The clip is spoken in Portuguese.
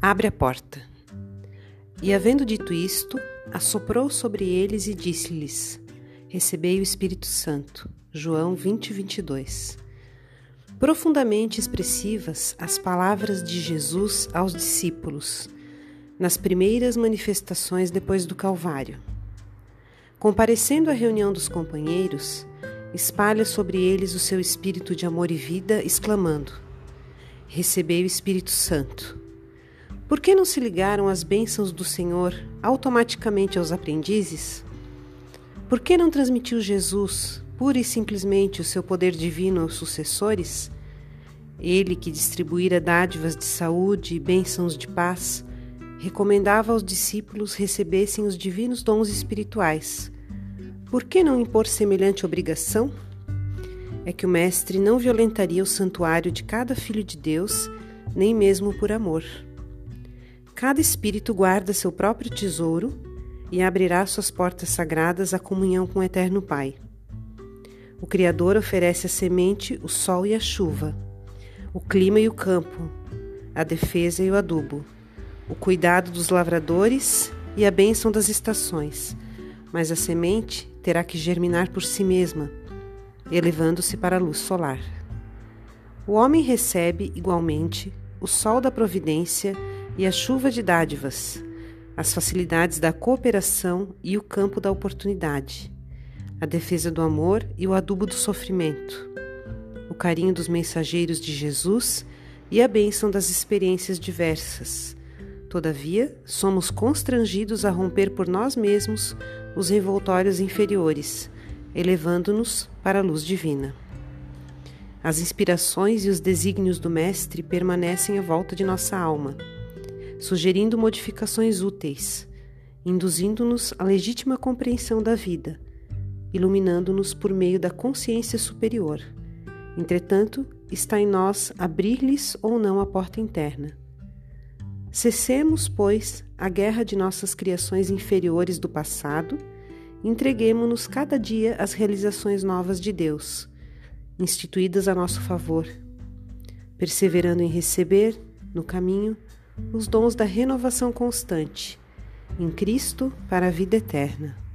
Abre a porta. E havendo dito isto, assoprou sobre eles e disse-lhes: Recebei o Espírito Santo. João 20, 22. Profundamente expressivas as palavras de Jesus aos discípulos, nas primeiras manifestações depois do Calvário. Comparecendo à reunião dos companheiros, espalha sobre eles o seu espírito de amor e vida, exclamando: Recebei o Espírito Santo. Por que não se ligaram as bênçãos do Senhor automaticamente aos aprendizes? Por que não transmitiu Jesus, pura e simplesmente, o seu poder divino aos sucessores? Ele que distribuíra dádivas de saúde e bênçãos de paz, recomendava aos discípulos recebessem os divinos dons espirituais. Por que não impor semelhante obrigação? É que o Mestre não violentaria o santuário de cada filho de Deus, nem mesmo por amor. Cada espírito guarda seu próprio tesouro e abrirá suas portas sagradas à comunhão com o Eterno Pai. O Criador oferece a semente, o sol e a chuva, o clima e o campo, a defesa e o adubo, o cuidado dos lavradores e a bênção das estações. Mas a semente terá que germinar por si mesma, elevando-se para a luz solar. O homem recebe, igualmente, o sol da providência e a chuva de dádivas, as facilidades da cooperação e o campo da oportunidade, a defesa do amor e o adubo do sofrimento, o carinho dos mensageiros de Jesus e a bênção das experiências diversas. Todavia, somos constrangidos a romper por nós mesmos os envoltórios inferiores, elevando-nos para a luz divina. As inspirações e os desígnios do Mestre permanecem à volta de nossa alma sugerindo modificações úteis, induzindo-nos à legítima compreensão da vida, iluminando-nos por meio da consciência superior. Entretanto, está em nós abrir-lhes ou não a porta interna. Cessemos, pois, a guerra de nossas criações inferiores do passado entreguemo-nos cada dia às realizações novas de Deus, instituídas a nosso favor, perseverando em receber, no caminho, os dons da renovação constante, em Cristo para a vida eterna.